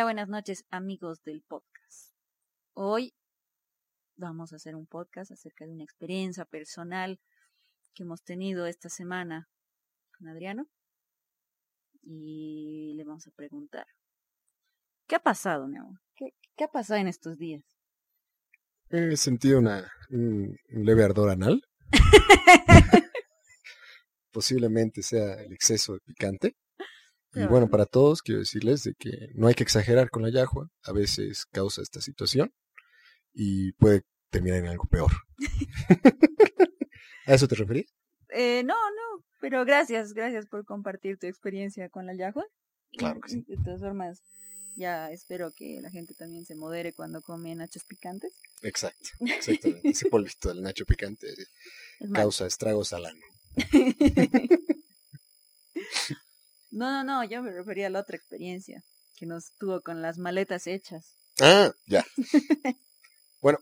Hola, buenas noches amigos del podcast. Hoy vamos a hacer un podcast acerca de una experiencia personal que hemos tenido esta semana con Adriano y le vamos a preguntar, ¿qué ha pasado, mi amor? ¿Qué, qué ha pasado en estos días? He sentido una, un, un leve ardor anal. Posiblemente sea el exceso de picante. Y bueno, para todos quiero decirles de que no hay que exagerar con la yahua. A veces causa esta situación y puede terminar en algo peor. ¿A eso te referís? Eh, no, no, pero gracias, gracias por compartir tu experiencia con la Yahoo. Claro que sí. De todas formas, ya espero que la gente también se modere cuando come nachos picantes. Exacto, exactamente. Ese polvito del nacho picante causa estragos al ano. no, no, no, yo me refería a la otra experiencia que nos tuvo con las maletas hechas. Ah, ya. bueno,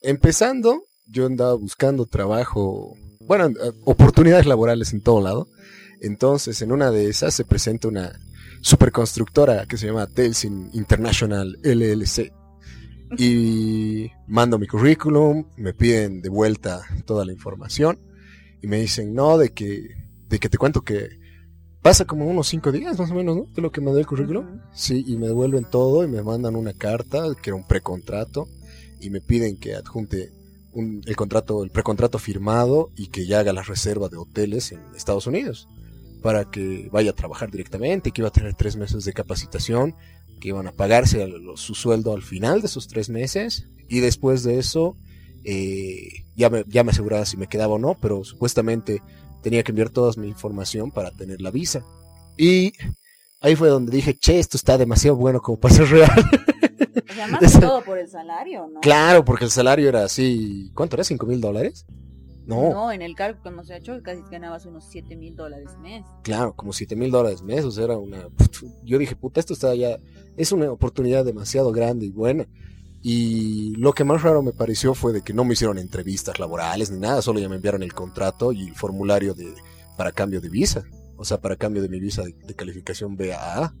empezando, yo andaba buscando trabajo, bueno, eh, oportunidades laborales en todo lado. Entonces, en una de esas se presenta una superconstructora que se llama Telsin International LLC. Y mando mi currículum, me piden de vuelta toda la información y me dicen, no, de que, de que te cuento que pasa como unos cinco días más o menos, ¿no? De lo que mandé el currículum. Sí, y me devuelven todo y me mandan una carta que era un precontrato y me piden que adjunte un- el contrato, el precontrato firmado y que ya haga la reserva de hoteles en Estados Unidos para que vaya a trabajar directamente, que iba a tener tres meses de capacitación, que iban a pagarse a su sueldo al final de esos tres meses y después de eso eh, ya, me, ya me aseguraba si me quedaba o no, pero supuestamente tenía que enviar toda mi información para tener la visa. Y ahí fue donde dije, che, esto está demasiado bueno como para ser real. O sea, más que todo por el salario, ¿no? claro, porque el salario era así, ¿cuánto era? ¿Cinco mil dólares? No, No, en el cálculo que hemos hecho casi ganabas unos 7 mil dólares mes. claro, como siete mil dólares mes, o sea, era una... Yo dije, puta, esto está ya, es una oportunidad demasiado grande y buena. Y lo que más raro me pareció fue de que no me hicieron entrevistas laborales ni nada, solo ya me enviaron el contrato y el formulario de para cambio de visa, o sea, para cambio de mi visa de, de calificación BAA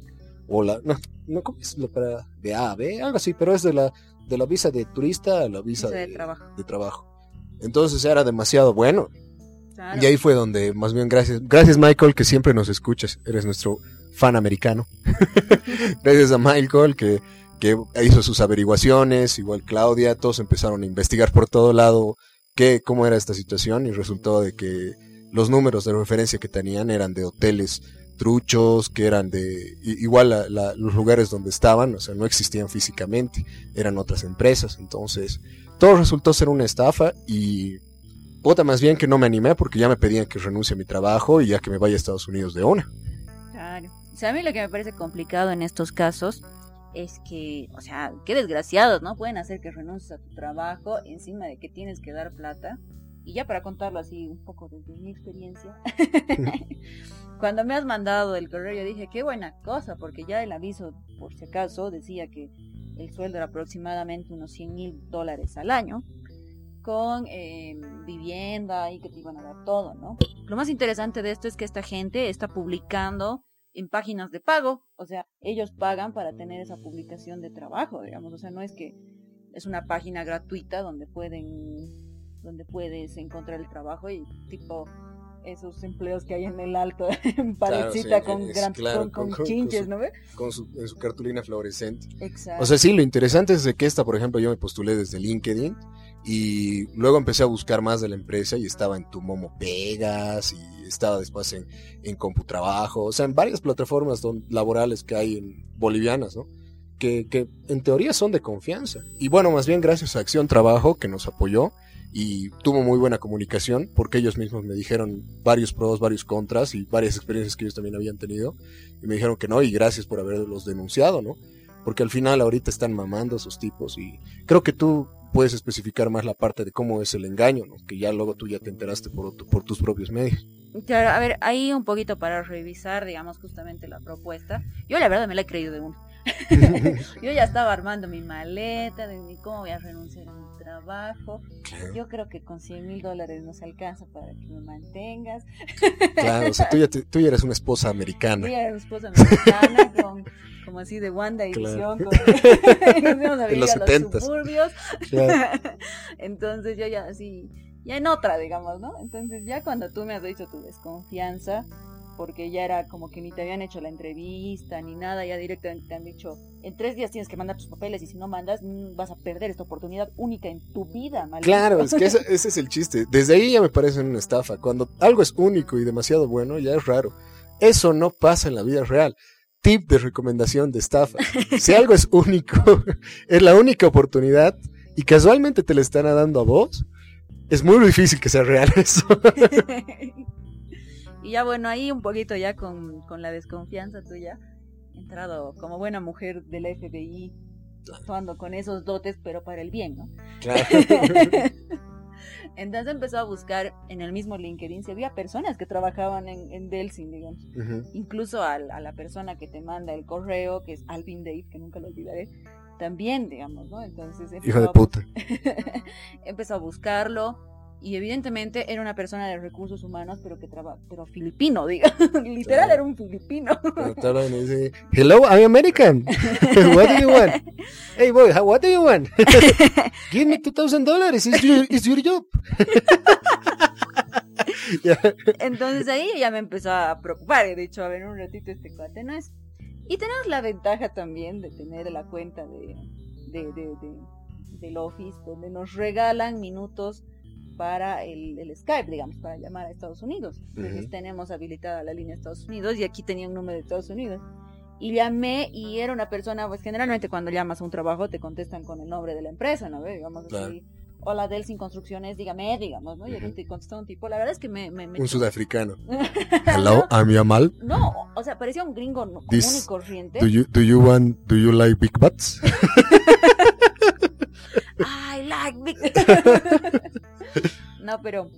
o la no, no cómo es lo para de A a B, algo así, pero es de la de la visa de turista a la visa, Visa de trabajo. de trabajo. Entonces era demasiado bueno. Claro. Y ahí fue donde, más bien, gracias, gracias Michael, que siempre nos escuchas, eres nuestro fan americano. gracias a Michael, que, que hizo sus averiguaciones, igual Claudia, todos empezaron a investigar por todo lado qué, cómo era esta situación y resultó de que los números de referencia que tenían eran de hoteles truchos, que eran de, igual la- la- los lugares donde estaban, o sea, no existían físicamente, eran otras empresas, entonces todo resultó ser una estafa y Puta, más bien que no me animé porque ya me pedían que renuncie a mi trabajo y ya que me vaya a Estados Unidos de una. Claro. Mí lo que me parece complicado en estos casos es que, o sea, qué desgraciados, ¿no? Pueden hacer que renuncies a tu trabajo encima de que tienes que dar plata. Y ya para contarlo así un poco desde mi experiencia, cuando me has mandado el correo yo dije, qué buena cosa, porque ya el aviso, por si acaso, decía que el sueldo era aproximadamente unos 100 mil dólares al año, con eh, vivienda y que te iban a dar todo, ¿no? Lo más interesante de esto es que esta gente está publicando en páginas de pago, o sea, ellos pagan para tener esa publicación de trabajo, digamos, o sea, no es que es una página gratuita donde pueden donde puedes encontrar el trabajo y tipo esos empleos que hay en el alto en parecita sí, con, gran, claro, con, con con- con- con chinches, su- ¿no ve? Con su, en su cartulina fluorescente. Exacto. O sea, sí, lo interesante es de que esta, por ejemplo, yo me postulé desde LinkedIn y luego empecé a buscar más de la empresa y estaba en Tu Momo Pegas y estaba después en, en CompuTrabajo, o sea, en varias plataformas don- laborales que hay en bolivianas, ¿no? Que, que en teoría son de confianza. Y bueno, más bien gracias a Acción Trabajo que nos apoyó y tuvo muy buena comunicación porque ellos mismos me dijeron varios pros, varios contras y varias experiencias que ellos también habían tenido y me dijeron que no y gracias por haberlos denunciado, ¿no? Porque al final ahorita están mamando esos tipos y creo que tú puedes especificar más la parte de cómo es el engaño, ¿no? Que ya luego tú ya te enteraste por, por tus propios medios. Claro, a ver, ahí un poquito para revisar, digamos, justamente la propuesta. Yo la verdad me la he creído de uno. yo ya estaba armando mi maleta de cómo voy a renunciar a mi trabajo. Yo creo que con 100 mil dólares no se alcanza para que me mantengas. Claro, o sea, tú ya, tú ya eres una esposa americana. Yo ya era una esposa americana con, como así de Wanda y Visión. de los, 70 suburbios. Entonces yo ya así, ya en otra, digamos, ¿no? Entonces ya cuando tú me has dicho tu desconfianza, porque ya era como que ni te habían hecho la entrevista ni nada, ya directamente te han dicho, en tres días tienes que mandar tus papeles y si no mandas mm, vas a perder esta oportunidad única en tu vida. Maldito. Claro, es que ese, es el chiste. Desde ahí ya me parece una estafa. Cuando algo es único y demasiado bueno, ya es raro. Eso no pasa en la vida real. Tip de recomendación de estafa. Si algo es único, es la única oportunidad y casualmente te la están dando a vos, es muy difícil que sea real eso. Y ya bueno, ahí un poquito ya con, la desconfianza tuya, he entrado como buena mujer del FBI, actuando con esos dotes, pero para el bien, ¿no? Claro. Entonces empezó a buscar en el mismo LinkedIn si había personas que trabajaban en, en Delsin, digamos. Incluso a, a, la persona que te manda el correo, que es Alvin Dave, que nunca lo olvidaré, también, digamos, ¿no? Entonces... Hijo de puta. empezó a buscarlo y evidentemente era una persona de recursos humanos, pero que trabaja, pero filipino, diga, literal era un filipino. dice, hello, I'm American. what do you want? Hey boy, what do you want? Give me two thousand dollars. It's your, job. Entonces ahí ya me empezó a preocupar. He dicho, a ver, un ratito este cuate no es. Y tenemos la ventaja también de tener la cuenta de, de, de, de del Office, donde nos regalan minutos para el, Skype, digamos, para llamar a Estados Unidos. Entonces tenemos habilitada la línea de Estados Unidos y aquí tenía un número de Estados Unidos. Y llamé y era una persona, pues generalmente cuando llamas a un trabajo te contestan con el nombre de la empresa, ¿no? Digamos así. Hola Delsin Construcciones, dígame, digamos, ¿no? Y aquí te contestó un tipo, la verdad es que me... un sudafricano. Hello, I'm Yamal. No, o sea, parecía un gringo común y corriente. Do you, do you want, do you like big butts? I like big No, pero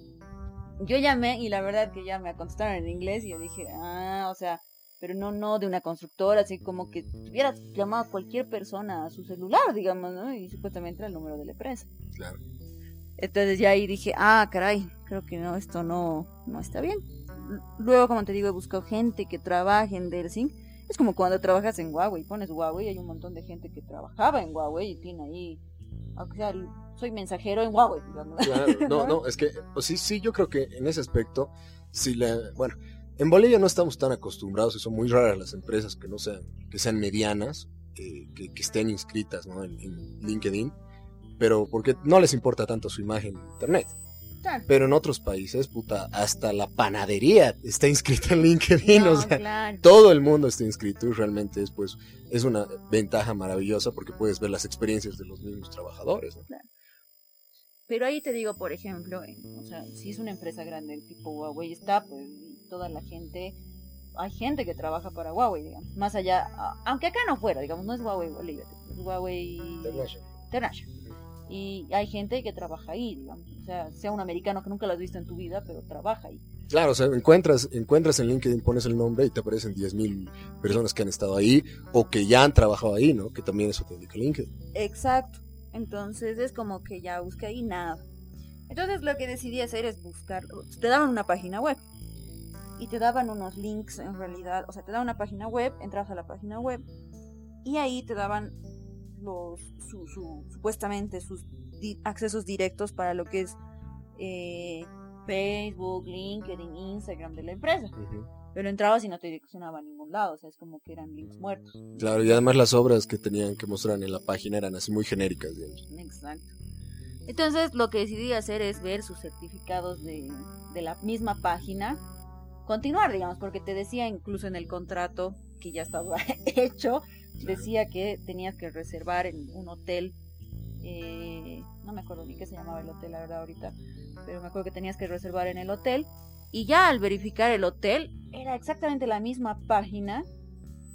yo llamé y la verdad que ya me contestaron en inglés y yo dije, ah, o sea, pero no, no de una constructora, así como que hubieras llamado a cualquier persona a su celular, digamos, ¿no? Y supuestamente el número de la empresa. Claro. Entonces ya ahí dije, ah, caray, creo que no, esto no, no está bien. Luego, como te digo, he buscado gente que trabaje en Delsing. Es como cuando trabajas en Huawei, pones Huawei, hay un montón de gente que trabajaba en Huawei y tiene ahí o sea, soy mensajero en Huawei. Claro, no, no, es que pues sí, sí, yo creo que en ese aspecto, si la, bueno, en Bolivia no estamos tan acostumbrados y son muy raras las empresas que no sean, que sean medianas, eh, que, estén inscritas ¿no? en, LinkedIn, pero porque no les importa tanto su imagen en Internet. Pero en otros países, puta, hasta la panadería está inscrita en LinkedIn, o sea, todo el mundo está inscrito y realmente es, pues, es una ventaja maravillosa porque puedes ver las experiencias de los mismos trabajadores. Pero ahí te digo, por ejemplo, o sea, si es una empresa grande tipo Huawei está, pues toda la gente, hay gente que trabaja para Huawei, digamos, más allá, aunque acá no fuera, digamos, no es Huawei Bolivia, es Huawei International y hay gente que trabaja ahí, digamos. O sea, sea un americano que nunca lo has visto en tu vida, pero trabaja ahí. Claro, o sea, encuentras, encuentras en LinkedIn, pones el nombre y te aparecen 10.000 personas que han estado ahí o que ya han trabajado ahí, ¿no? Que también eso te indica LinkedIn. Exacto. Entonces es como que ya busqué ahí nada. Entonces lo que decidí hacer es buscar, te daban una página web y te daban unos links en realidad, o sea, te daban una página web, entras a la página web y ahí te daban los su, supuestamente sus accesos directos para lo que es eh, Facebook, LinkedIn, Instagram de la empresa. Pero entrabas y no te direccionaba a ningún lado, o sea, es como que eran links muertos. Claro, y además las obras que tenían que mostrar en la página eran así muy genéricas, Exacto. Entonces lo que decidí hacer es ver sus certificados de, de la misma página, continuar, digamos, porque te decía incluso en el contrato que ya estaba hecho, decía que tenías que reservar en un hotel, eh, no me acuerdo ni qué se llamaba el hotel, la verdad, ahorita, pero me acuerdo que tenías que reservar en el hotel. Y ya al verificar el hotel, era exactamente la misma página,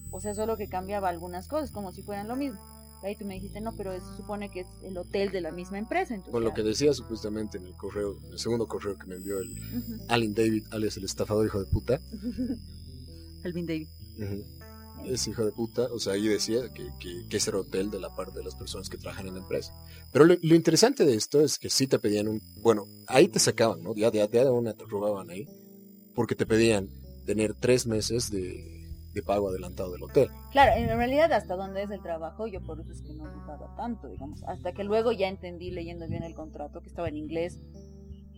o sea, solo que cambiaba algunas cosas, como si fueran lo mismo. Ahí tú me dijiste, no, pero se supone que es el hotel de la misma empresa. Entonces, Con lo que decía supuestamente en el correo, el segundo correo que me envió el Alvin David, alias el estafador hijo de puta. Alvin David. Es hijo de puta, o sea, ahí decía que, que, que hotel de la parte de las personas que trabajan en la empresa. Pero lo, interesante de esto es que sí te pedían un, bueno, ahí te sacaban, ¿no? Ya, ya, ya de una te robaban ahí, porque te pedían tener tres meses de, de pago adelantado del hotel. Claro, en realidad hasta donde es el trabajo, yo por eso es que no notaba tanto, digamos, hasta que luego ya entendí leyendo bien el contrato, que estaba en inglés,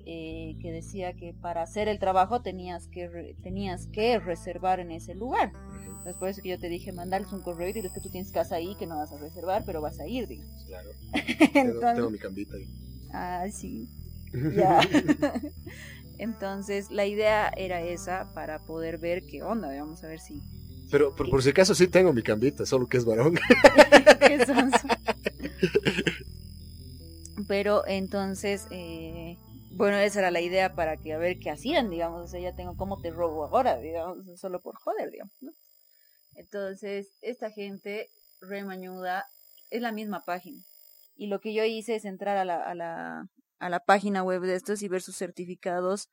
eh, que decía que para hacer el trabajo tenías que, re, tenías que reservar en ese lugar. Entonces por eso que yo te dije, mandarles un correo y diles que tú tienes casa ahí, que no vas a reservar, pero vas a ir, digamos. Claro. Entonces, tengo, mi cambita ahí. Ah, sí. Ya. Entonces la idea era esa para poder ver qué onda, vamos a ver si... Pero por, por si acaso sí tengo mi cambita, solo que es varón. Pero entonces, eh, bueno, esa era la idea para que a ver qué hacían, digamos, o sea, ya tengo cómo te robo ahora, digamos, solo por joder, digamos, ¿no? Entonces, esta gente remañuda es la misma página. Y lo que yo hice es entrar a la, a la, a la página web de estos y ver sus certificados.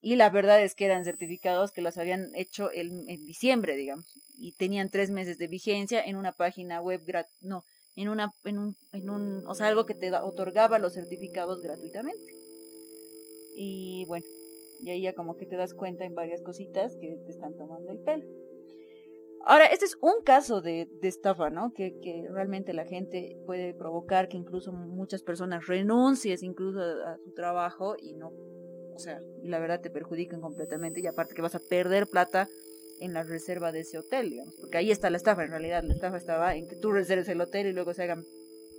Y la verdad es que eran certificados que los habían hecho en, en diciembre, digamos. Y tenían tres meses de vigencia en una página web, no, en una, en un, en un, o sea, algo que te otorgaba los certificados gratuitamente. Y bueno, y ahí ya como que te das cuenta en varias cositas que te están tomando el pelo. Ahora, este es un caso de, de estafa, ¿no? Que, que, realmente la gente puede provocar que incluso muchas personas renuncies incluso a, a, su trabajo y no, o sea, y la verdad te perjudiquen completamente y aparte que vas a perder plata en la reserva de ese hotel, digamos, porque ahí está la estafa en realidad, la estafa estaba en que tú reserves el hotel y luego se hagan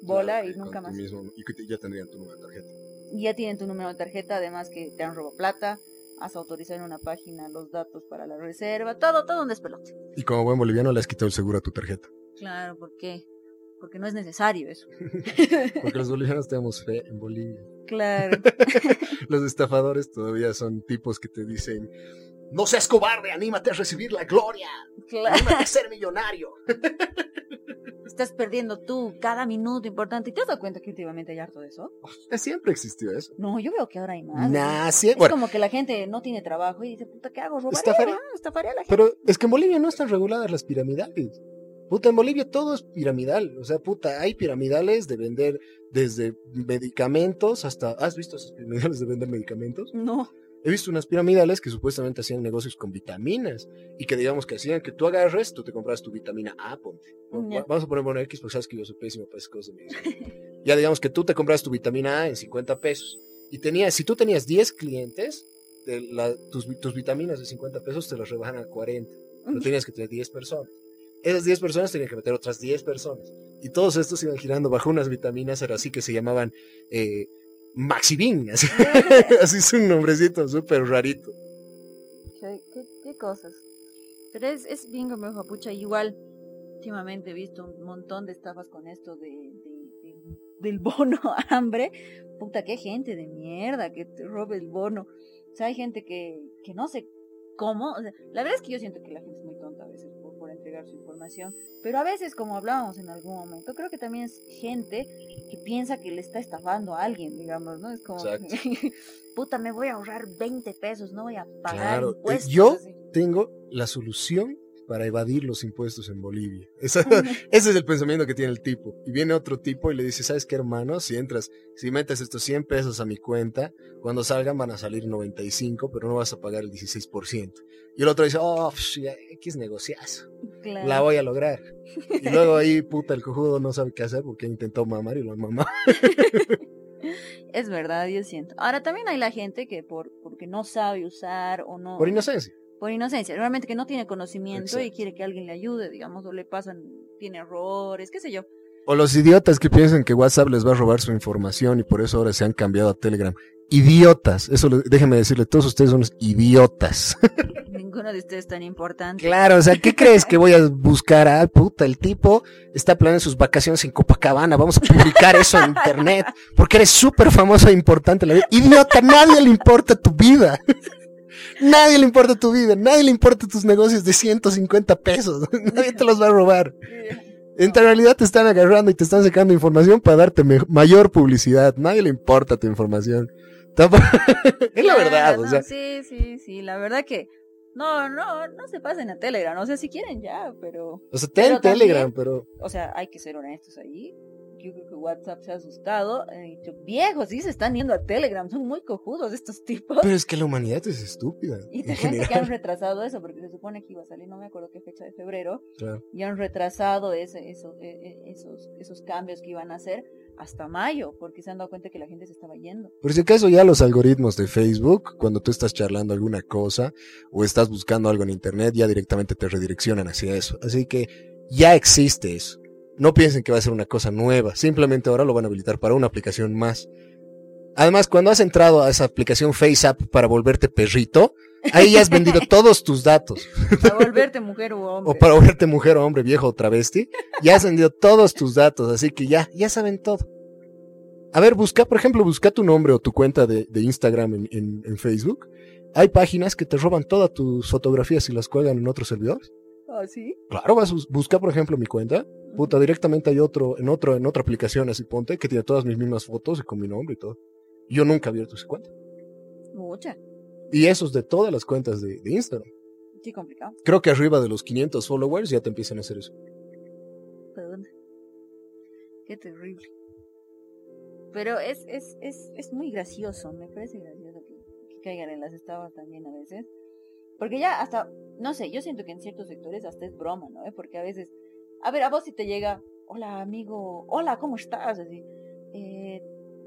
bola claro, y nunca más. Mismo, y que ya tendrían tu de tarjeta. Ya tienen tu número de tarjeta, además que te han robado plata, has autorizado en una página los datos para la reserva, todo, todo un despelote. Y como buen boliviano le has quitado el seguro a tu tarjeta. Claro, ¿por qué? Porque no es necesario eso. Porque los bolivianos tenemos fe en Bolivia. Claro. los estafadores todavía son tipos que te dicen, no seas cobarde, anímate a recibir la gloria. Claro. Anímate a ser millonario. Estás perdiendo tú cada minuto importante. ¿Y te has dado cuenta que últimamente hay harto de eso? Siempre existió eso. No, yo veo que ahora hay más. Nah. Es bueno, como que la gente no tiene trabajo y dice, puta, ¿qué hago? Robaré, estafaré. estafaré a la gente. Pero es que en Bolivia no están reguladas las piramidales. Puta, en Bolivia todo es piramidal. O sea, puta, hay piramidales de vender desde medicamentos hasta. ¿Has visto esas piramidales de vender medicamentos? No. He visto unas piramidales que supuestamente hacían negocios con vitaminas y que digamos que hacían que tú agarres, tú te compras tu vitamina A, ponte. Vamos a poner bueno X porque sabes que yo soy pésimo para esas cosas. ya digamos que tú te compras tu vitamina A en 50 pesos y tenías, si tú tenías 10 clientes, de la, tus, tus vitaminas de 50 pesos te las rebajan a 40. Pero tenías que tener 10 personas. Esas 10 personas tenían que meter otras 10 personas. Y todos estos iban girando bajo unas vitaminas, era así que se llamaban eh, Maxivin, así, así es un nombrecito súper rarito. ¿Qué, ¿Qué, qué, cosas? Pero es, es bien como pucha, igual últimamente he visto un montón de estafas con esto de, de, de, del bono hambre. Puta, qué gente de mierda que te robe el bono. O sea, hay gente que, que no sé cómo. O sea, la verdad es que yo siento que la gente es muy tonta entregar su información. Pero a veces, como hablábamos en algún momento, creo que también es gente que piensa que le está estafando a alguien, digamos, ¿no? Es como, puta, me voy a ahorrar 20 pesos, no voy a pagar claro. impuestos. Yo tengo la solución para evadir los impuestos en Bolivia. Esa, ese es el pensamiento que tiene el tipo. Y viene otro tipo y le dice, ¿sabes qué, hermano? Si entras, si metes estos 100 pesos a mi cuenta, cuando salgan van a salir 95, pero no vas a pagar el 16%. Y el otro dice, oh, X negociazo. Claro. La voy a lograr. Y luego ahí, puta, el cojudo no sabe qué hacer porque intentó mamar y lo mamó. es verdad, yo siento. Ahora también hay la gente que por porque no sabe usar o no... Por inocencia por inocencia, realmente que no tiene conocimiento Exacto. y quiere que alguien le ayude, digamos, o le pasan, tiene errores, qué sé yo. O los idiotas que piensan que WhatsApp les va a robar su información y por eso ahora se han cambiado a Telegram. Idiotas, eso déjeme decirle, todos ustedes son idiotas. Ninguno de ustedes es tan importante. Claro, o sea, ¿qué crees que voy a buscar? Ah, puta, el tipo está planeando sus vacaciones en Copacabana, vamos a publicar eso en internet, porque eres súper famoso e importante. Idiota, nadie le importa tu vida. Nadie le importa tu vida, nadie le importa tus negocios de 150 pesos, nadie te los va a robar. En realidad te están agarrando y te están sacando información para darte mayor publicidad, nadie le importa tu información. es la verdad, no, o sea. Sí, sí, sí, la verdad que No, no, no se pasen a Telegram. O sea, si quieren ya, pero. O sea, ten Pero Telegram, también- pero. O sea, hay que ser honestos ahí. Yo creo que WhatsApp se ha asustado. Dicho, viejos, sí se están yendo a Telegram. Son muy cojudos estos tipos. Pero es que la humanidad es estúpida. Y te en cuento que han retrasado eso, porque se supone que iba a salir, no me acuerdo qué fecha de febrero, Claro. y han retrasado ese, eso, eh, eh, esos, esos cambios que iban a hacer hasta mayo, porque se han dado cuenta que la gente se estaba yendo. Por si acaso ya los algoritmos de Facebook, cuando tú estás charlando alguna cosa o estás buscando algo en internet, ya directamente te redireccionan hacia eso. Así que ya existe eso. No piensen que va a ser una cosa nueva, simplemente ahora lo van a habilitar para una aplicación más. Además, cuando has entrado a esa aplicación FaceApp para volverte perrito, ahí ya has vendido todos tus datos. A volverte mujer u hombre. O para volverte mujer o hombre, viejo o travesti, ya has vendido todos tus datos, así que ya, ya saben todo. A ver, busca, por ejemplo, busca tu nombre o tu cuenta de, de Instagram en, en- en Facebook. Hay páginas que te roban todas tus fotografías y las cuelgan en otros servidores. ¿Ah, sí? Claro, vas a bus- busca, por ejemplo, mi cuenta. Puta, directamente hay otro, en otro, en otra aplicación así ponte, que tiene todas mis mismas fotos y con mi nombre y todo. Yo nunca he abierto esa cuenta. Mucha. Y eso es de todas las cuentas de, de Instagram. Sí, complicado. Creo que arriba de los 500 followers ya te empiezan a hacer eso. Perdón. Qué terrible. Pero es, es, es, es muy gracioso, me parece gracioso que, que caigan en las estafas también a veces. Porque ya hasta, no sé, yo siento que en ciertos sectores hasta es broma, ¿no? Porque a veces, a ver, a vos si te llega, hola amigo, hola, ¿cómo estás? Así, eh,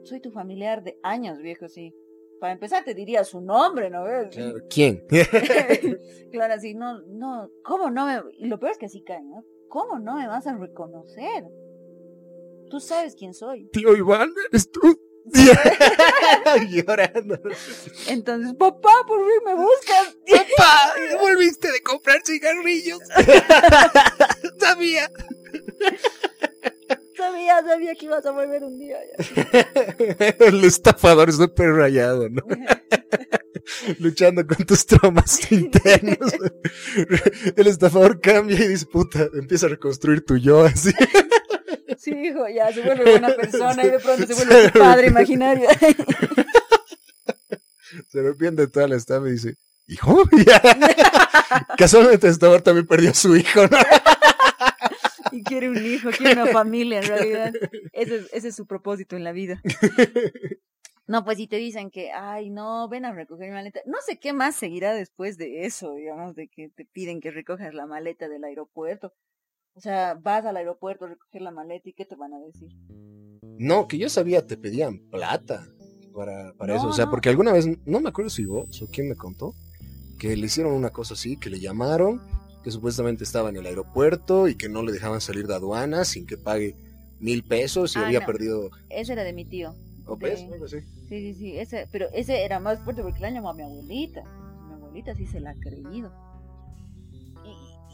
soy tu familiar de años, viejo, sí. Para empezar te diría su nombre, ¿no? ¿Quién? claro, así, no, no, ¿cómo no me, y lo peor es que así caen, ¿no? ¿Cómo no me vas a reconocer? Tú sabes quién soy. Tío Iván, ¿eres tú? Llorando. Entonces, papá, por fin me buscas. Papá, volviste de comprar cigarrillos. Sabía. Sabía, sabía que ibas a volver un día. El estafador súper rayado, ¿no? Luchando con tus traumas internos. El estafador cambia y dice, puta, empieza a reconstruir tu yo así. Sí, hijo, ya se vuelve buena persona y de pronto se vuelve tu padre imaginario. Se arrepiente de toda la estafa y dice, ¿hijo? Ya. Casualmente el estafador también perdió a su hijo, ¿no? y quiere un hijo, quiere una familia en realidad. Ese es, ese es su propósito en la vida. No, pues si te dicen que, ay, no, ven a recoger mi maleta. No sé qué más seguirá después de eso, digamos, de que te piden que recojas la maleta del aeropuerto. O sea, vas al aeropuerto a recoger la maleta y ¿qué te van a decir? No, que yo sabía, te pedían plata para, para No, eso. O sea, no. porque alguna vez, no me acuerdo si vos o quién me contó, que le hicieron una cosa así, que le llamaron, que supuestamente estaba en el aeropuerto y que no le dejaban salir de aduana sin que pague mil pesos y Ah, había no. perdido... Ese era de mi tío. ¿O De- ves? Algo así. Sí, sí, sí, ese, pero ese era más fuerte porque la llamó a mi abuelita. Mi abuelita sí se la ha creído.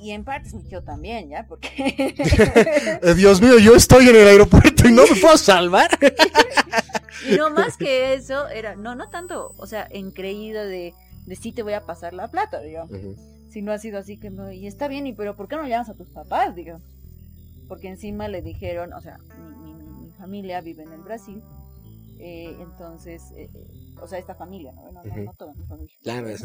Y, en parte tío también, ¿ya? Porque... Eh, Dios mío, yo estoy en el aeropuerto y no me puedo salvar. y no más que eso, era, no, no tanto, o sea, en creído de, de sí te voy a pasar la plata, digamos. Ujú. Si no ha sido así que no, y está bien, y pero ¿por qué no llamas a tus papás, digamos? Porque encima le dijeron, o sea, mi, mi, mi familia vive en el Brasil, eh, entonces, eh, o sea, esta familia, ¿no? No, no, no toda mi familia. Claro,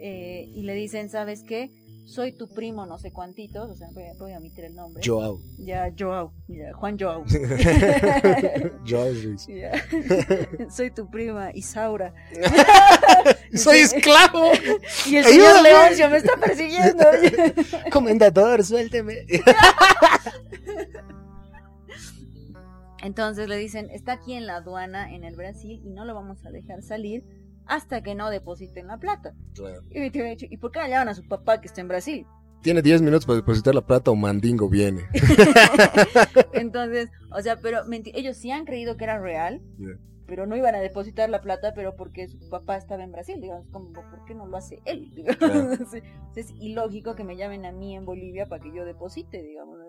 Eh, y le dicen, ¿sabes qué? Soy tu primo, no sé cuántitos, o sea, voy a, voy a omitir el nombre. Joao. Ya, Joao, ya, Juan Joao. Joao Ruiz. Ya. Soy tu prima, Isaura. ¡Soy esclavo! Y el señor Leoncio me está persiguiendo. Comendador, suélteme. Entonces le dicen, está aquí en la aduana en el Brasil y no lo vamos a dejar salir hasta que no depositen la plata. Claro. Y ha dicho, ¿y por qué no llaman a su papá que está en Brasil? Tiene 10 minutos para depositar la plata o Mandingo viene. Entonces, o sea, pero ellos sí han creído que era real, pero no iban a depositar la plata, pero porque su papá estaba en Brasil, digamos, como, ¿por qué no lo hace él? Digamos, es ilógico que me llamen a mí en Bolivia para que yo deposite, digamos, ¿no?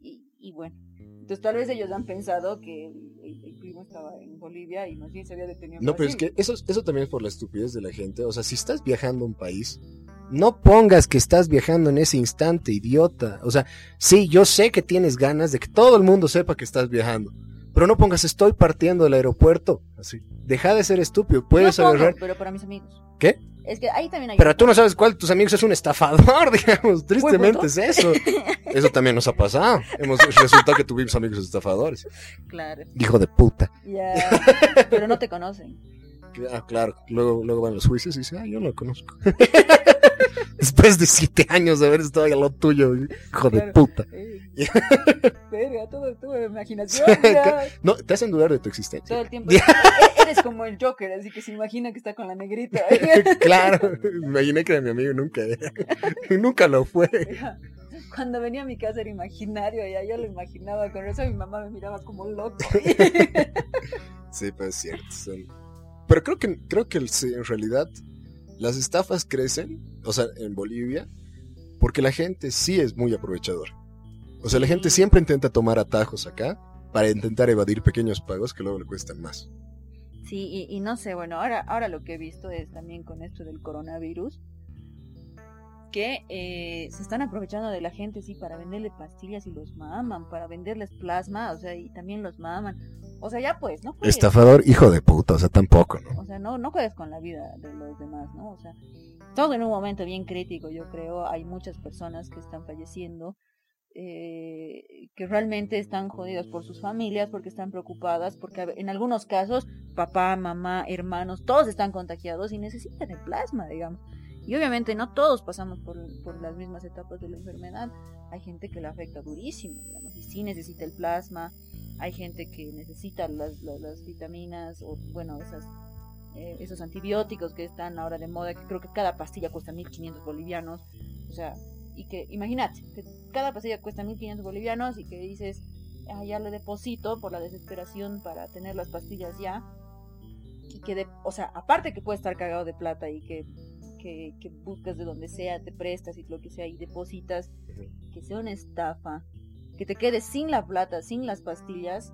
Y, y bueno, entonces tal vez ellos han pensado que el, primo estaba en Bolivia y más bien se había detenido en No, pero es que eso, eso también es por la estupidez de la gente. O sea, si estás viajando a un país, no pongas que estás viajando en ese instante, idiota. O sea, sí, yo sé que tienes ganas de que todo el mundo sepa que estás viajando. Pero no pongas estoy partiendo del aeropuerto. Así. Deja de ser estúpido. Puedes pongo, agarrar. pero para mis amigos. ¿Qué? Es que ahí también hay... Pero tú no sabes cuál de tus amigos es un estafador, digamos. Tristemente es eso. Eso también nos ha pasado. Hemos resultado que tuvimos amigos estafadores. Claro, Hijo de puta. ya. pero no te conocen. Ah, claro. Luego, luego van los juicios y dicen, ah, yo no lo conozco. Después de siete años de haber estado ahí a lo tuyo, hijo de puta. Verga, todo tuve imaginación. ya. No, te hacen dudar de tu existencia. Todo el tiempo. Eres como el Joker, así que se imagina que está con la negrita. claro, imaginé que era mi amigo nunca era. nunca lo fue. Cuando venía a mi casa era imaginario, ya yo lo imaginaba, con eso mi mamá me miraba como loco. Sí, pues es cierto. son- Pero creo que, creo que sí, en realidad las estafas crecen, o sea, en Bolivia, porque la gente sí es muy aprovechadora. O sea, la gente siempre intenta tomar atajos acá para intentar evadir pequeños pagos que luego le cuestan más. Sí, y, y no sé, bueno, ahora, ahora lo que he visto es también con esto del coronavirus, que eh, se están aprovechando de la gente, sí, para venderle pastillas y los maman, para venderles plasma, o sea, y también los maman. O sea, ya pues, no juegues, Estafador, hijo de puta, o sea, tampoco, ¿no? o sea, no, no juegues con la vida de los demás, ¿no? O sea, estamos en un momento bien crítico, yo creo, hay muchas personas que están falleciendo, eh, que realmente están jodidas por sus familias, porque están preocupadas, porque en algunos casos papá, mamá, hermanos, todos están contagiados y necesitan el plasma, digamos. Y obviamente no todos pasamos por, las mismas etapas de la enfermedad. Hay gente que le afecta durísimo, digamos, y sí necesita el plasma. Hay gente que necesita las, vitaminas o, bueno, eh, esos antibióticos que están ahora de moda, que creo que cada pastilla cuesta 1.500 bolivianos. O sea, y que imagínate, cada pastilla cuesta 1.500 bolivianos y que dices, ah, ya le deposito por la desesperación para tener las pastillas ya. Y que, de, o sea, aparte que puede estar cagado de plata y que, que, que buscas de donde sea, te prestas y lo que sea y depositas, que sea una estafa, que te quedes sin la plata, sin las pastillas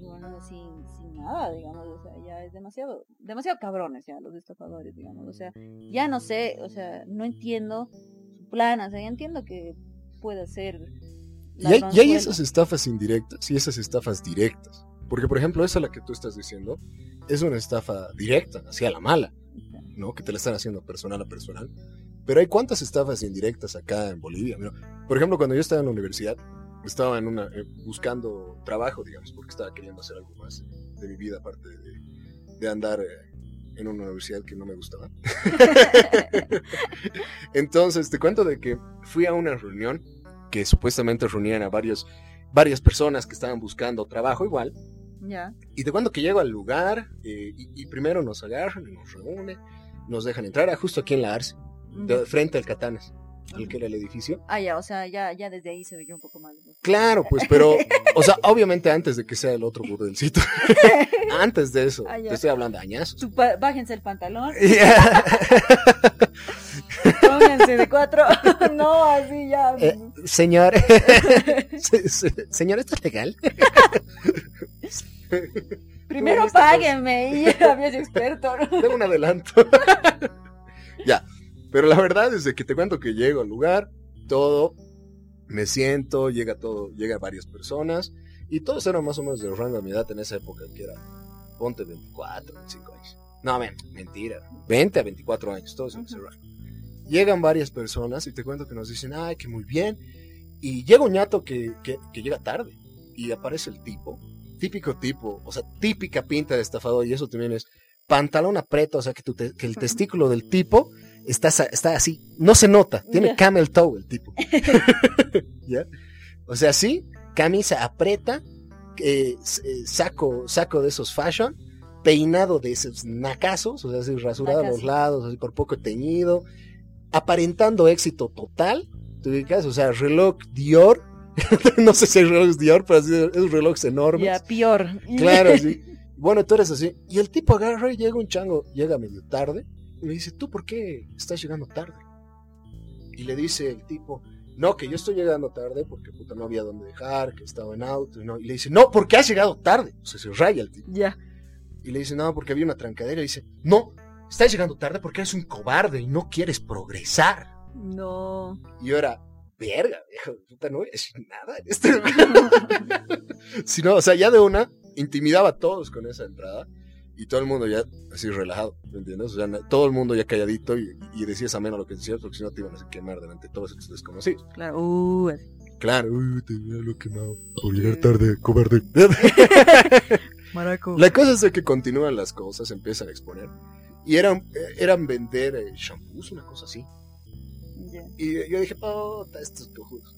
y bueno, sin, sin nada, digamos, o sea, ya es demasiado, demasiado cabrones ya los estafadores, digamos, o sea, ya no sé, o sea, no entiendo su plan, o sea, ya entiendo que puede ser... Y hay, y hay esas estafas indirectas y esas estafas directas. Porque, por ejemplo, esa la que tú estás diciendo es una estafa directa, hacia la mala, ¿no? Que te la están haciendo personal a personal. Pero hay cuántas estafas indirectas acá en Bolivia. Mira, por ejemplo, cuando yo estaba en la universidad, estaba en una, eh, buscando trabajo, digamos, porque estaba queriendo hacer algo más de mi vida, aparte de, de andar eh, en una universidad que no me gustaba. Entonces, te cuento de que fui a una reunión que supuestamente reunían a varios, varias personas que estaban buscando trabajo igual. Ya. Y te cuento que llego al lugar eh, y, y primero nos agarran y nos reúnen, nos dejan entrar a justo aquí en la Arce, de frente al Catanes, al que era el edificio. Ah, ya, o sea, ya, ya desde ahí se veía un poco más. Claro, pues, pero, o sea, obviamente antes de que sea el otro burdelcito, antes de eso, Ah, te estoy hablando de añazos. Bájense el pantalón, Yeah. pónganse de cuatro. no, así ya. Eh, señor, se- se- señor, ¿esto es legal? Primero ¿cómo estás? páguenme y ya sido experto. ¿no? Tengo un adelanto. ya, pero la verdad es de que te cuento que llego al lugar, todo, me siento, llega todo, llega varias personas y todos eran más o menos de rango de mi edad en esa época, que era, ponte 24, 25 años. No, men, mentira, 20 a 24 años, todos en ese rango. Llegan varias personas y te cuento que nos dicen, ay, que muy bien. Y llega un ñato que, que, que llega tarde y aparece el tipo, típico tipo, o sea, típica pinta de estafador y eso también es pantalón apreto, o sea, que, tu te- que el testículo del tipo está, está así, no se nota, tiene camel toe el tipo. ¿Ya? O sea, sí, camisa aprieta, eh, eh, saco, saco de esos fashion, peinado de esos nacazos, o sea, así rasurado a los lados, así por poco teñido, aparentando éxito total, ¿te ubicas? O sea, reloj Dior, no sé si el reloj es Dior, pero así, esos relojes enormes. Ya, peor. Claro, sí. Bueno, tú eres así. Y el tipo agarra y llega un chango, llega medio tarde, y le dice, ¿tú por qué estás llegando tarde? Y le dice el tipo, no, que yo estoy llegando tarde porque puta no había dónde dejar, que estaba en auto. Y, no. y le dice, no, porque has llegado tarde. O sea, se raya el tipo. Ya. Y le dice, no, porque había una trancadera. Y dice, no, estás llegando tarde porque eres un cobarde y no quieres progresar. No. Y era, verga, viejo, puta, no voy a decir nada en este. Si no, o sea, ya de una, intimidaba a todos con esa entrada y todo el mundo ya así relajado, ¿me entiendes? O sea, todo el mundo ya calladito y, y decías ameno lo que decías porque si no te iban a quemar delante de todos estos desconocidos. Claro, uh. Claro, uy, te lo quemado por llegar tarde, cobarde. Maraco. La cosa es de que continúan las cosas, empiezan a exponer. Y eran, eran vender eh, shampoos, una cosa así. Y yo dije, puta, estos cojudos.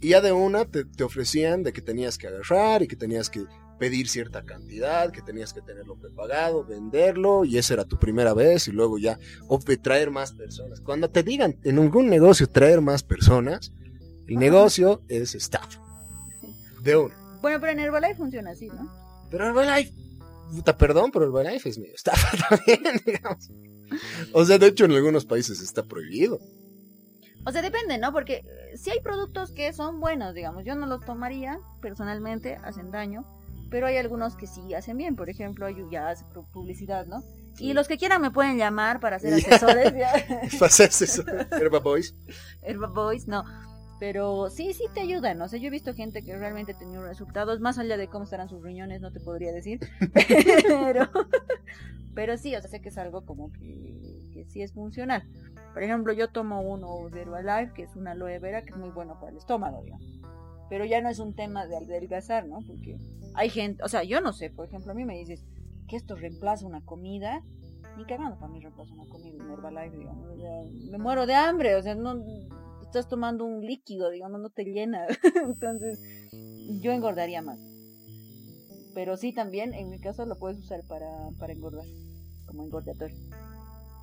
Y ya de una te, te ofrecían de que tenías que agarrar y que tenías que pedir cierta cantidad, que tenías que tenerlo prepagado, venderlo, y esa era tu primera vez, y luego ya, o traer más personas. Cuando te digan en algún negocio traer más personas, el Ajá. negocio es estafa. De una. Bueno, pero en Herbalife funciona así, ¿no? Pero Herbalife, puta, perdón, pero Herbalife es medio estafa también, digamos. O sea, de hecho en algunos países está prohibido. O sea, depende, ¿no? Porque eh, si hay productos que son buenos, digamos, yo no los tomaría personalmente, hacen daño, pero hay algunos que sí hacen bien. Por ejemplo, ya hace pu- publicidad, ¿no? Y los que quieran me pueden llamar para ser asesores. ya. Haces eso, Herba Boys. Herba Boys, no. Pero sí, sí te ayudan. O sea, yo he visto gente que realmente ha tenido resultados, más allá de cómo estarán sus riñones, no te podría decir. Pero, pero sí, o sea, sé que es algo como que, que sí es funcional. Por ejemplo, yo tomo uno de Herbalife, que es una aloe vera, que es muy bueno para el estómago, digamos. Pero ya no es un tema de adelgazar, ¿no? Porque hay gente, o sea, yo no sé, por ejemplo, a mí me dices que esto reemplaza una comida. Ni cagando para mí reemplaza una comida en Herbalife, digamos. me muero de hambre, o sea, no estás tomando un líquido, digamos, no te llena. Entonces, yo engordaría más. Pero sí, también, en mi caso, lo puedes usar para, para engordar, como engordatorio.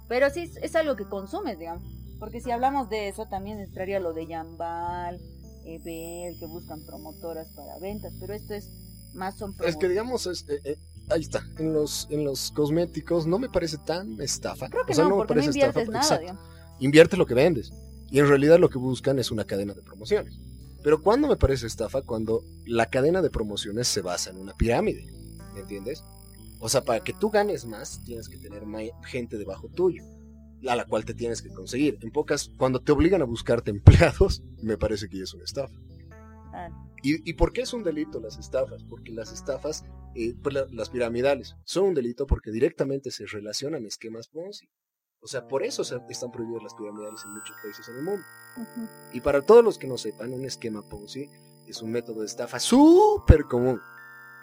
Pero sí, es, es algo que consumes, digamos. Porque si hablamos de eso, también entraría lo de Yambal, Ebel, que buscan promotoras para ventas. Pero esto es más son Es que digamos, es- eh, eh, ahí está, en los, en los cosméticos no me parece tan estafa. Creo que o sea, no, me no parece inviertes estafa, nada, exacto. digamos. Invierte lo que vendes. Y en realidad lo que buscan es una cadena de promociones. Pero ¿cuándo me parece estafa? Cuando la cadena de promociones se basa en una pirámide. ¿Me entiendes? O sea, para que tú ganes más, tienes que tener gente debajo tuyo, a la cual te tienes que conseguir. En pocas, cuando te obligan a buscarte empleados, me parece que ya es una estafa. Ah, ¿Y, y por qué es un delito las estafas? Porque las estafas, eh, pues, la- las piramidales, son un delito porque directamente se relacionan a esquemas Ponzi. O sea, por eso están prohibidas las piramidales en muchos países en el mundo. Y para todos los que no sepan, un esquema Ponzi es un método de estafa súper común.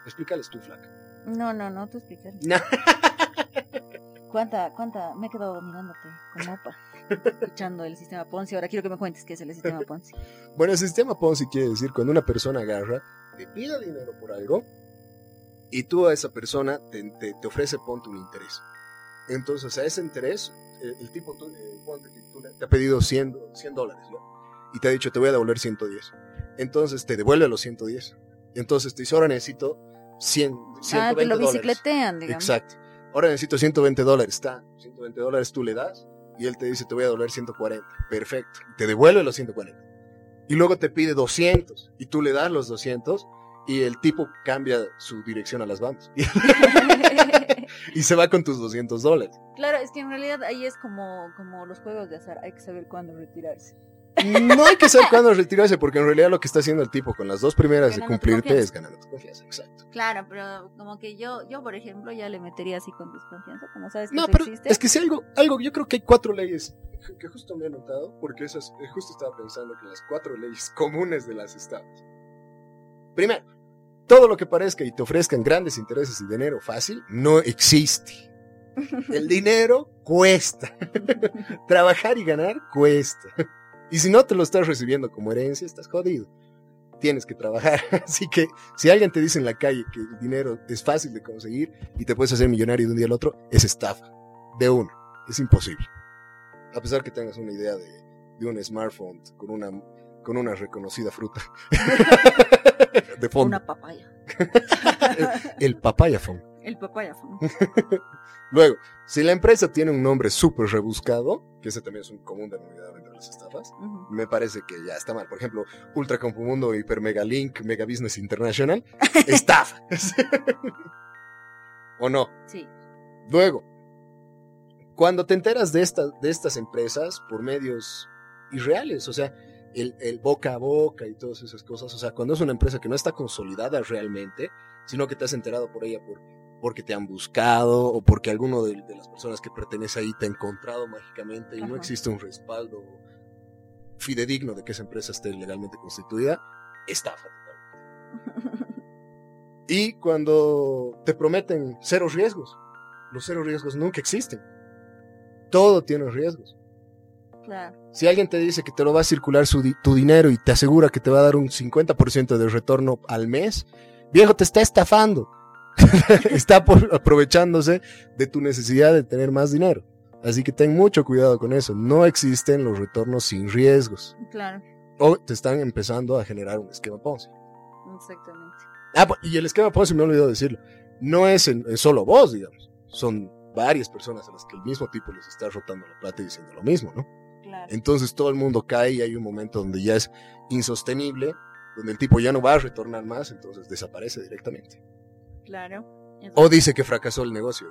Explícales tú, flaca. No, no, no, tú explicas. ¿Cuánta, cuánta? Me he quedado mirándote como opa, escuchando el sistema Ponzi. Ahora quiero que me cuentes qué es el sistema Ponzi. Bueno, el sistema Ponzi quiere decir cuando una persona agarra, te pide dinero por algo y tú a esa persona te, te- te ofrece, ponte un interés. Entonces, a ese interés, el, el tipo tú, eh, tú le- te ha pedido 100, do- 100 dólares, ¿no? Y te ha dicho, te voy a devolver 110. Entonces, te devuelve los 110. Entonces, te dice, ahora necesito 100, 120 ah, que lo dólares. bicicletean, digamos. Exacto. Ahora necesito 120 dólares. Está, 120 dólares tú le das y él te dice te voy a devolver 140. Perfecto. Te devuelve los 140. Y luego te pide 200 y tú le das los 200 y el tipo cambia su dirección a las bandas y, se va con tus 200 dólares. claro, es que en realidad ahí es como, como los juegos de azar. Hay que saber cuándo retirarse. No hay que saber cuándo retirarse porque en realidad lo que está haciendo el tipo con las dos primeras de Ganando cumplirte confianza. es ganando tu confianza. Exacto. Claro, pero como que yo, yo por ejemplo, ya le metería así con desconfianza, como sabes que No, pero existe. es que si algo, algo, yo creo que hay cuatro leyes que- justo me he notado, porque esas, eh, justo estaba pensando que las cuatro leyes comunes de las estafas. Primero, todo lo que parezca y te ofrezcan grandes intereses y dinero fácil no existe. El dinero cuesta. Trabajar y ganar cuesta. Y si no te lo estás recibiendo como herencia, estás jodido. Tienes que trabajar. Así que si alguien te dice en la calle que el dinero es fácil de conseguir y te puedes hacer millonario de un día al otro, es estafa. De uno. Es imposible. A pesar que tengas una idea de, de un smartphone con una, con una reconocida fruta. de fondo. Una papaya. El papaya phone. El papaya phone. Luego, si la empresa tiene un nombre súper rebuscado, que ese también es un común denominador entre las estafas, me parece que ya está mal. Por ejemplo, Ultra Compumundo, Hiper Mega Link, Mega Business International, estafa. ¿O no? Sí. Luego, cuando te enteras de, esta- de estas empresas por medios irreales, o sea, el, el boca a boca y todas esas cosas. O sea, cuando es una empresa que no está consolidada realmente, sino que te has enterado por ella por, porque te han buscado o porque alguno de, de las personas que pertenece ahí te ha encontrado mágicamente y no existe un respaldo fidedigno de que esa empresa esté legalmente constituida, estafa totalmente. Y cuando te prometen cero riesgos, los cero riesgos nunca existen. Todo tiene riesgos. Claro. Si alguien te dice que te lo va a circular su di- tu dinero y te asegura que te va a dar un 50% de retorno al mes, viejo, te está estafando. está por- aprovechándose de tu necesidad de tener más dinero. Así que ten mucho cuidado con eso. No existen los retornos sin riesgos. Claro, O te están empezando a generar un esquema Ponzi. exactamente. Ah, bu- y el esquema Ponzi me he olvidado decirlo. No es, en- en solo vos, digamos. Son varias personas a las que el mismo tipo les está rotando la plata y diciendo lo mismo, ¿no? Claro. Entonces todo el mundo cae y hay un momento donde ya es insostenible, donde el tipo ya no va a retornar más, entonces desaparece directamente. Claro. O dice que fracasó el negocio.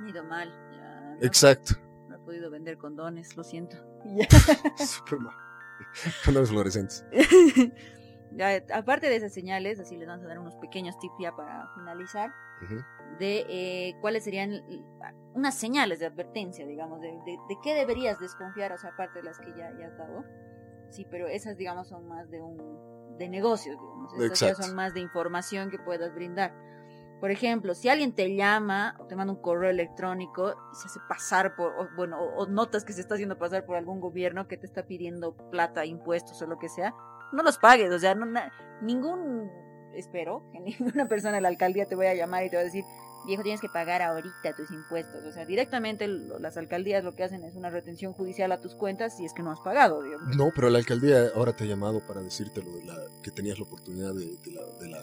ha ido mal. Ya no, Exacto. no he podido vender condones, lo siento. Súper mal. Condones fluorescentes. Ya, aparte de esas señales, así les vamos a dar unos pequeños tips ya para finalizar, de eh, cuáles serían l- unas señales de advertencia, digamos, de, de, de qué deberías desconfiar, o sea, aparte de las que ya, ya has dado. Sí, pero esas, digamos, son más de un de negocios, digamos. Estas ya son más de información que puedas brindar. Por ejemplo, si alguien te llama o te manda un correo electrónico y se hace pasar por, o, bueno, o, o notas que se está haciendo pasar por algún gobierno que te está pidiendo plata, impuestos o lo que sea, no los pagues, o sea, no, na- ningún, espero, que ninguna persona de la alcaldía te vaya a llamar y te va a decir, viejo, tienes que pagar ahorita tus impuestos, o sea, directamente las alcaldías lo que hacen es una retención judicial a tus cuentas si es que no has pagado, digamos. No, pero la alcaldía ahora te ha llamado para decirte lo de la, que tenías la oportunidad de, de la, de, la,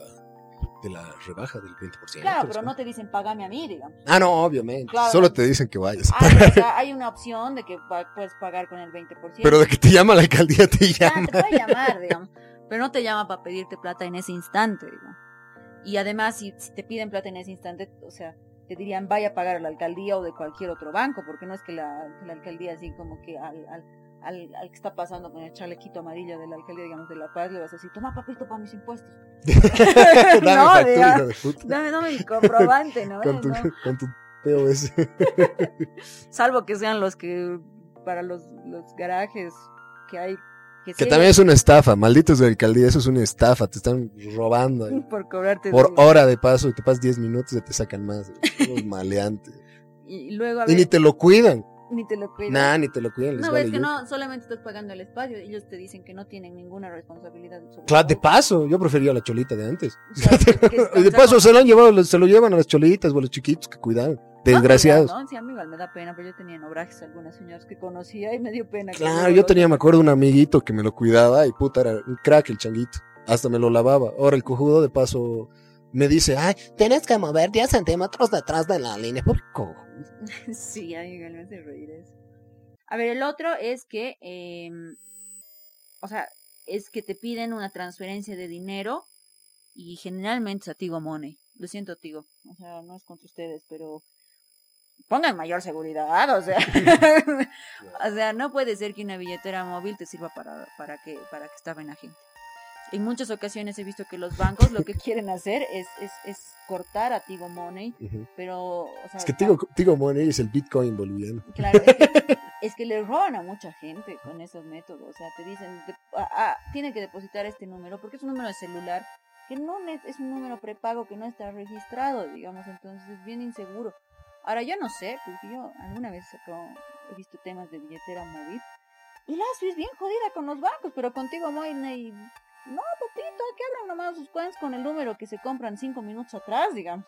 de la rebaja del 20%. Claro, pero no te dicen, pagame a mí, digamos. Ah, no, obviamente. Claro. Solo te dicen que vayas. Hay, o sea, hay una opción de que puedes pagar con el 20%. Pero de que te llama la alcaldía, te Ah, llama. te puede llamar, digamos. Pero no te llama para pedirte plata en ese instante, digamos. Y además, si, si te piden plata en ese instante, o sea, te dirían vaya a pagar a la alcaldía o de cualquier otro banco, porque no es que la, alcaldía así como que al, al, al, al que está pasando con el chalequito amarillo de la alcaldía, digamos, de La Paz, le vas a decir, toma papito para mis impuestos. Dame No, factura, de puta. Dame, dame mi comprobante, ¿no? Con tu, ¿No? con tu POS. Salvo que sean los que, para los, los garajes que hay. Que, Que sí, también es una estafa, malditos de alcaldía, eso es una estafa, te están robando por cobrarte por hora de paso y te pasas 10 minutos y te sacan más. Los maleantes. y luego a Y ver, ni te lo cuidan. ni te lo cuidan. Nah, ni te lo cuidan. Les no, vale es que no, solamente estás pagando el espacio. Ellos te dicen que no tienen ninguna responsabilidad Claro, de paso, yo prefería la cholita de antes. O sea, que- que es- Y de paso se lo han llevado, se lo llevan a las cholitas o a los chiquitos que cuidan. Desgraciados. Ah, ¿no? Sí, igual me da pena, pero yo tenía en obrajes algunas señoras que conocía y me dio pena. Claro, yo tenía, me acuerdo, un amiguito que me lo cuidaba y puta, era un crack el changuito. Hasta me lo lavaba. Ahora el cojudo de paso me dice, ay, tienes que mover 10 centímetros detrás de la línea. ¿Por qué cojo? sí, a mí igual me hace reír eso. A ver, el otro es que, eh, o sea, es que te piden una transferencia de dinero y generalmente es a Tigo Money. Lo siento, Tigo. O sea, no es contra ustedes, pero pongan mayor seguridad, o sea. o sea, no puede ser que una billetera móvil te sirva para, para que, para que estafen a gente. En muchas ocasiones he visto que los bancos lo que quieren hacer es, es, es cortar a Tigo Money, pero... O sea, Es que Tigo, Tigo Money es el Bitcoin boliviano. Claro, es que, es que le roban a mucha gente con esos métodos. O sea, te dicen, de- ah, ah, tiene que depositar este número porque es un número de celular que no ne- es un número prepago que no está registrado, digamos, entonces es bien inseguro. Ahora, yo no sé, porque yo alguna vez he visto temas de billetera móvil y la ASU es bien jodida con los bancos, pero contigo ni- No, papito, que abran nomás sus cuentas con el número que se compran cinco minutos atrás, digamos.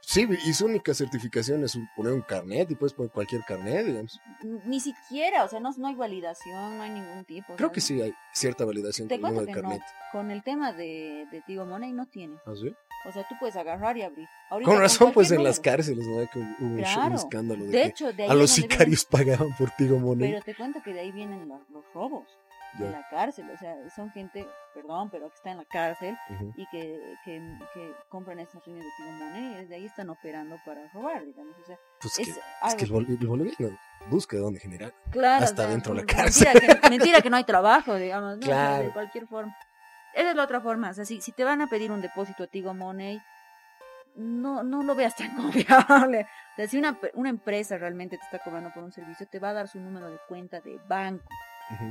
Sí, y su única certificación es poner un carnet y puedes poner cualquier carnet, digamos. Ni siquiera, o sea, no, no hay validación, no hay ningún tipo. Creo que sí hay cierta validación Te con el que no. carnet. Con el tema de, de Tigo Money no tienes. ¿Ah, sí? O sea, tú puedes agarrar y abrir. Ahorita Con razón, pues en las cárceles, ¿no? Que hubo un, Claro. un escándalo de, De que hecho, de ahí a los sicarios pagaban por Tigo Money. Pero te cuento que de ahí vienen los, los robos. Ya. en la cárcel, o sea, son gente, perdón, pero que está en la cárcel y que, que, que compran estas líneas de Tigo Money y desde ahí están operando para robar, digamos, o sea, Pues es, que, es algo que el, bol- el boliviano busca de dónde generar. Claro, hasta o sea, dentro de la mentira Que, mentira que no hay trabajo, digamos, de cualquier forma. Esa es la otra forma, o sea, si, si te van a pedir un depósito a Tigo Money, no, no lo veas tan confiable. O sea, si una, una empresa realmente te está cobrando por un servicio, te va a dar su número de cuenta de banco,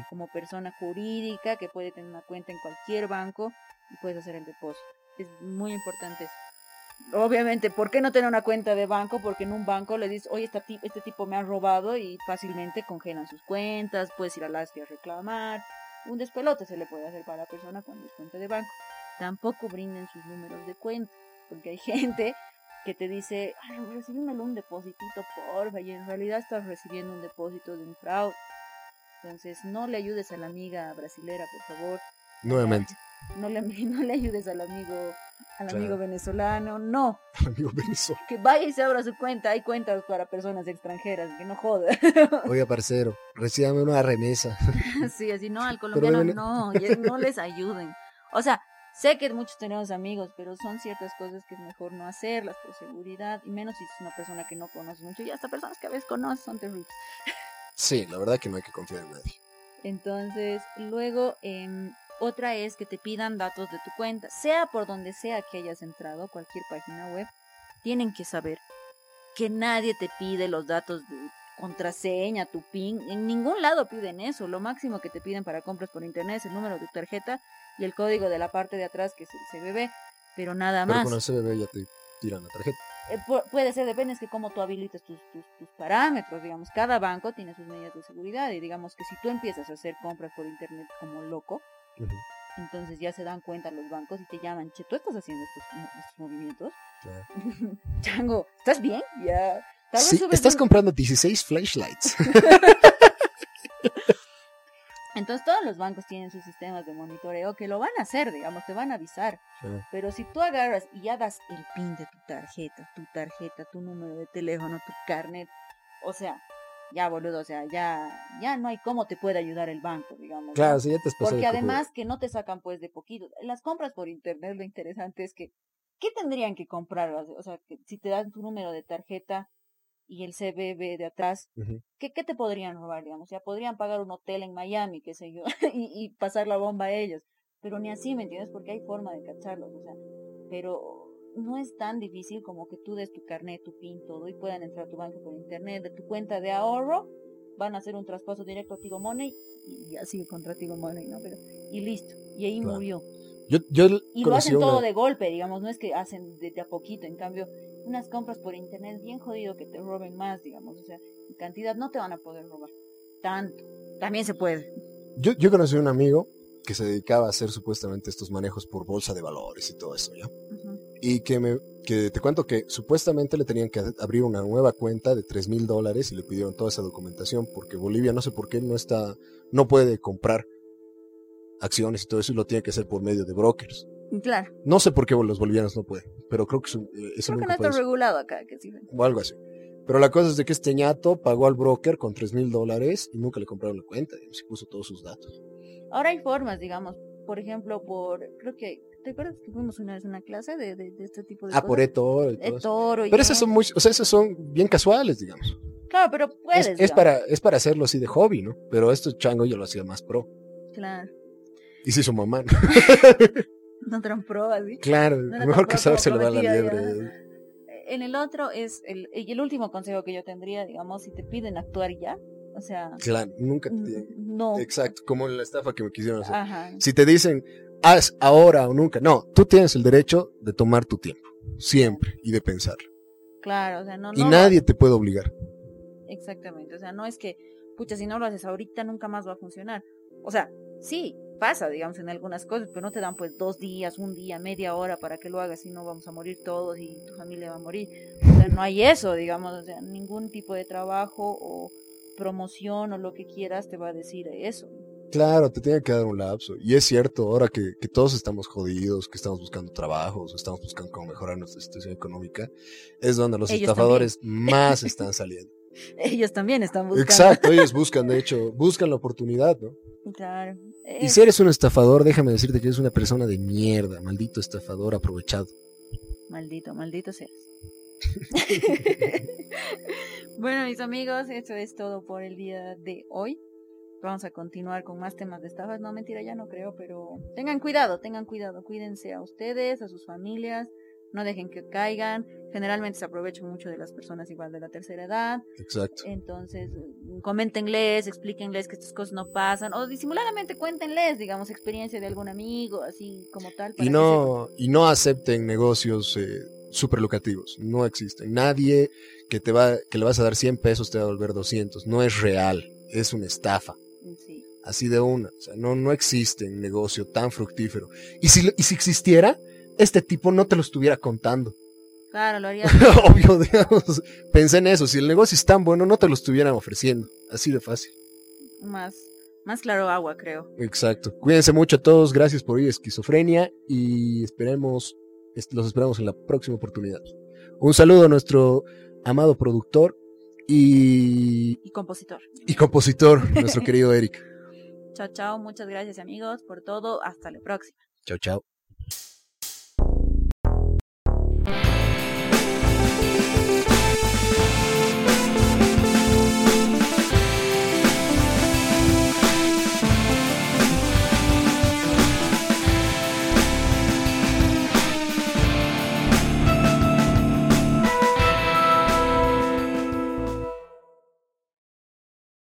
como persona jurídica que puede tener una cuenta en cualquier banco y puedes hacer el depósito. Es muy importante eso. Obviamente, ¿por qué no tener una cuenta de banco? Porque en un banco le dices, oye, este, ti- este tipo me ha robado y fácilmente congelan sus cuentas, puedes ir a la ASFI a reclamar. Un despelote se le puede hacer para la persona cuando es cuenta de banco. Tampoco brinden sus números de cuenta, porque hay gente que te dice, ay, recibímelo un depósitito, porfa, y en realidad estás recibiendo un depósito de un fraude. Entonces, no le ayudes a la amiga brasilera, por favor. Nuevamente, No le, no le ayudes al amigo, al Claro. amigo venezolano, no. amigo Venezuela. Que vaya y se abra su cuenta. Hay cuentas para personas extranjeras, que no joda. Oiga, parcero, recíbame una remesa. sí, así no, al colombiano no, no les ayuden. O sea, sé que muchos tenemos amigos, pero son ciertas cosas que es mejor no hacerlas por seguridad, y menos si es una persona que no conoces mucho, y hasta personas que a veces conoces son terribles. Sí, la verdad que no hay que confiar en nadie. Entonces, luego, em, otra es que te pidan datos de tu cuenta, sea por donde sea que hayas entrado, cualquier página web, tienen que saber que nadie te pide los datos de contraseña, tu PIN, en ningún lado piden eso, lo máximo que te piden para compras por internet es el número de tu tarjeta y el código de la parte de atrás que es el CBB, pero nada Pero más. con el CBB ya te tiran la tarjeta. Eh, pu- puede ser, depende es que cómo tú habilites tus, tus, tus parámetros, digamos, cada banco tiene sus medidas de seguridad y digamos que si tú empiezas a hacer compras por internet como loco, Entonces ya se dan cuenta los bancos y te llaman, che, tú estás haciendo estos, mo- estos movimientos, claro. Chango, ¿estás bien? Ya, tal vez Sí, estás un- comprando 16 flashlights. Entonces todos los bancos tienen sus sistemas de monitoreo que lo van a hacer, digamos, te van a avisar. Pero si tú agarras y ya das el pin de tu tarjeta, tu tarjeta, tu número de teléfono, tu carnet, o sea, ya boludo, o sea, ya, ya no hay cómo te puede ayudar el banco, digamos. ¿no? Claro, sí, ya te Porque además que no te sacan pues de poquito. Las compras por internet, lo interesante es que, ¿qué tendrían que comprar? O sea, que si te dan tu número de tarjeta y el CBB de atrás. ¿qué, qué te podrían robar, digamos? Ya podrían pagar un hotel en Miami, qué sé yo, y, y pasar la bomba a ellos. Pero ni así, ¿me entiendes? Porque hay forma de cacharlos, o sea, pero no es tan difícil como que tú des tu carnet, tu PIN, todo, y puedan entrar a tu banco por internet, de tu cuenta de ahorro, van a hacer un traspaso directo a Tigo Money, y ya sigue contra Tigo Money, ¿no? Pero, y listo, y ahí Claro. murió. Yo, yo Y lo hacen todo una- de golpe, digamos, no es que hacen de, de a poquito, en cambio, unas compras por internet bien jodido que te roben más, digamos, o sea, en cantidad no te van a poder robar tanto. También se puede. Yo, yo conocí un amigo que se dedicaba a hacer supuestamente estos manejos por bolsa de valores y todo eso, ¿ya? Y que, me, que te cuento que supuestamente le tenían que abrir una nueva cuenta de 3 mil dólares y le pidieron toda esa documentación porque Bolivia no sé por qué no está, no puede comprar acciones y todo eso y lo tiene que hacer por medio de brokers. Claro, No sé por qué los bolivianos no pueden, pero creo que es, un- eh, es el creo que no único está país. regulado acá, que sí. o algo así. Pero la cosa es de que este ñato pagó al broker con 3 mil dólares y nunca le compraron la cuenta, y puso todos sus datos. Ahora hay formas, digamos, por ejemplo, por, creo que, ¿te acuerdas que fuimos una vez a una clase de, de, de este tipo de Ah, por eToro y todo eso. y Pero esas eso. son muy, o sea, esas son bien casuales, digamos. Claro, pero puedes. Es, para, es para hacerlo así de hobby, ¿no? Pero esto chango yo lo hacía más pro. Claro. Y se hizo mamá. ¿no? No tan pro así. claro, No mejor que saber se lo da la liebre. ya. En el otro es, el, y el último consejo que yo tendría, digamos, si te piden actuar ya, o sea, Claro, nunca te... no. Exacto, como en la estafa que me quisieron hacer. Ajá. Si te dicen, haz ahora o nunca. No, tú tienes el derecho de tomar tu tiempo. Siempre. Y de pensarlo. Claro, o sea, no, Y no nadie te puede obligar. Exactamente, o sea, no es que, pucha, si no lo haces ahorita nunca más va a funcionar. O sea, sí, pasa, digamos, en algunas cosas, pero no te dan pues dos días, un día, media hora para que lo hagas, si no vamos a morir todos y tu familia va a morir. O sea, no hay eso, digamos, o sea, ningún tipo de trabajo o promoción o lo que quieras te va a decir eso. Claro, te tiene que dar un lapso. Y es cierto, ahora que, que todos estamos jodidos, que estamos buscando trabajos, estamos buscando cómo mejorar nuestra situación económica, es donde los Ellos estafadores más están saliendo. Ellos también están buscando. Exacto, ellos buscan, de hecho, buscan la oportunidad, ¿no? Claro. Y si eres un estafador, déjame decirte que eres una persona de mierda, maldito estafador aprovechado. Maldito, maldito seas. bueno, mis amigos, eso es todo por el día de hoy. Vamos a continuar con más temas de estafas. No, mentira, ya no creo, pero tengan cuidado, tengan cuidado. Cuídense a ustedes, a sus familias. No dejen que caigan. Generalmente se aprovechan mucho de las personas igual de la tercera edad. Exacto. Entonces, coméntenles, explíquenles que estas cosas no pasan. O disimuladamente cuéntenles, digamos, experiencia de algún amigo, así como tal. Y no, y no acepten negocios eh, super locativos. No existen. Nadie que, te va, que le vas a dar 100 pesos te va a volver 200. No es real. Es una estafa. Así de una. O sea, no, no existe un negocio tan fructífero. Y si, y si existiera, este tipo no te lo estuviera contando. Claro, lo haría. Obvio, digamos. Pensé en eso. Si el negocio es tan bueno, no te lo estuvieran ofreciendo. Así de fácil. Más, más claro agua, creo. Exacto. Cuídense mucho a todos. Gracias por ir esquizofrenia. Y esperemos, los esperamos en la próxima oportunidad. Un saludo a nuestro amado productor y... Y compositor. Y compositor, nuestro querido Eric. Chao, chao. Muchas gracias amigos por todo. Hasta la próxima. Chao, chao.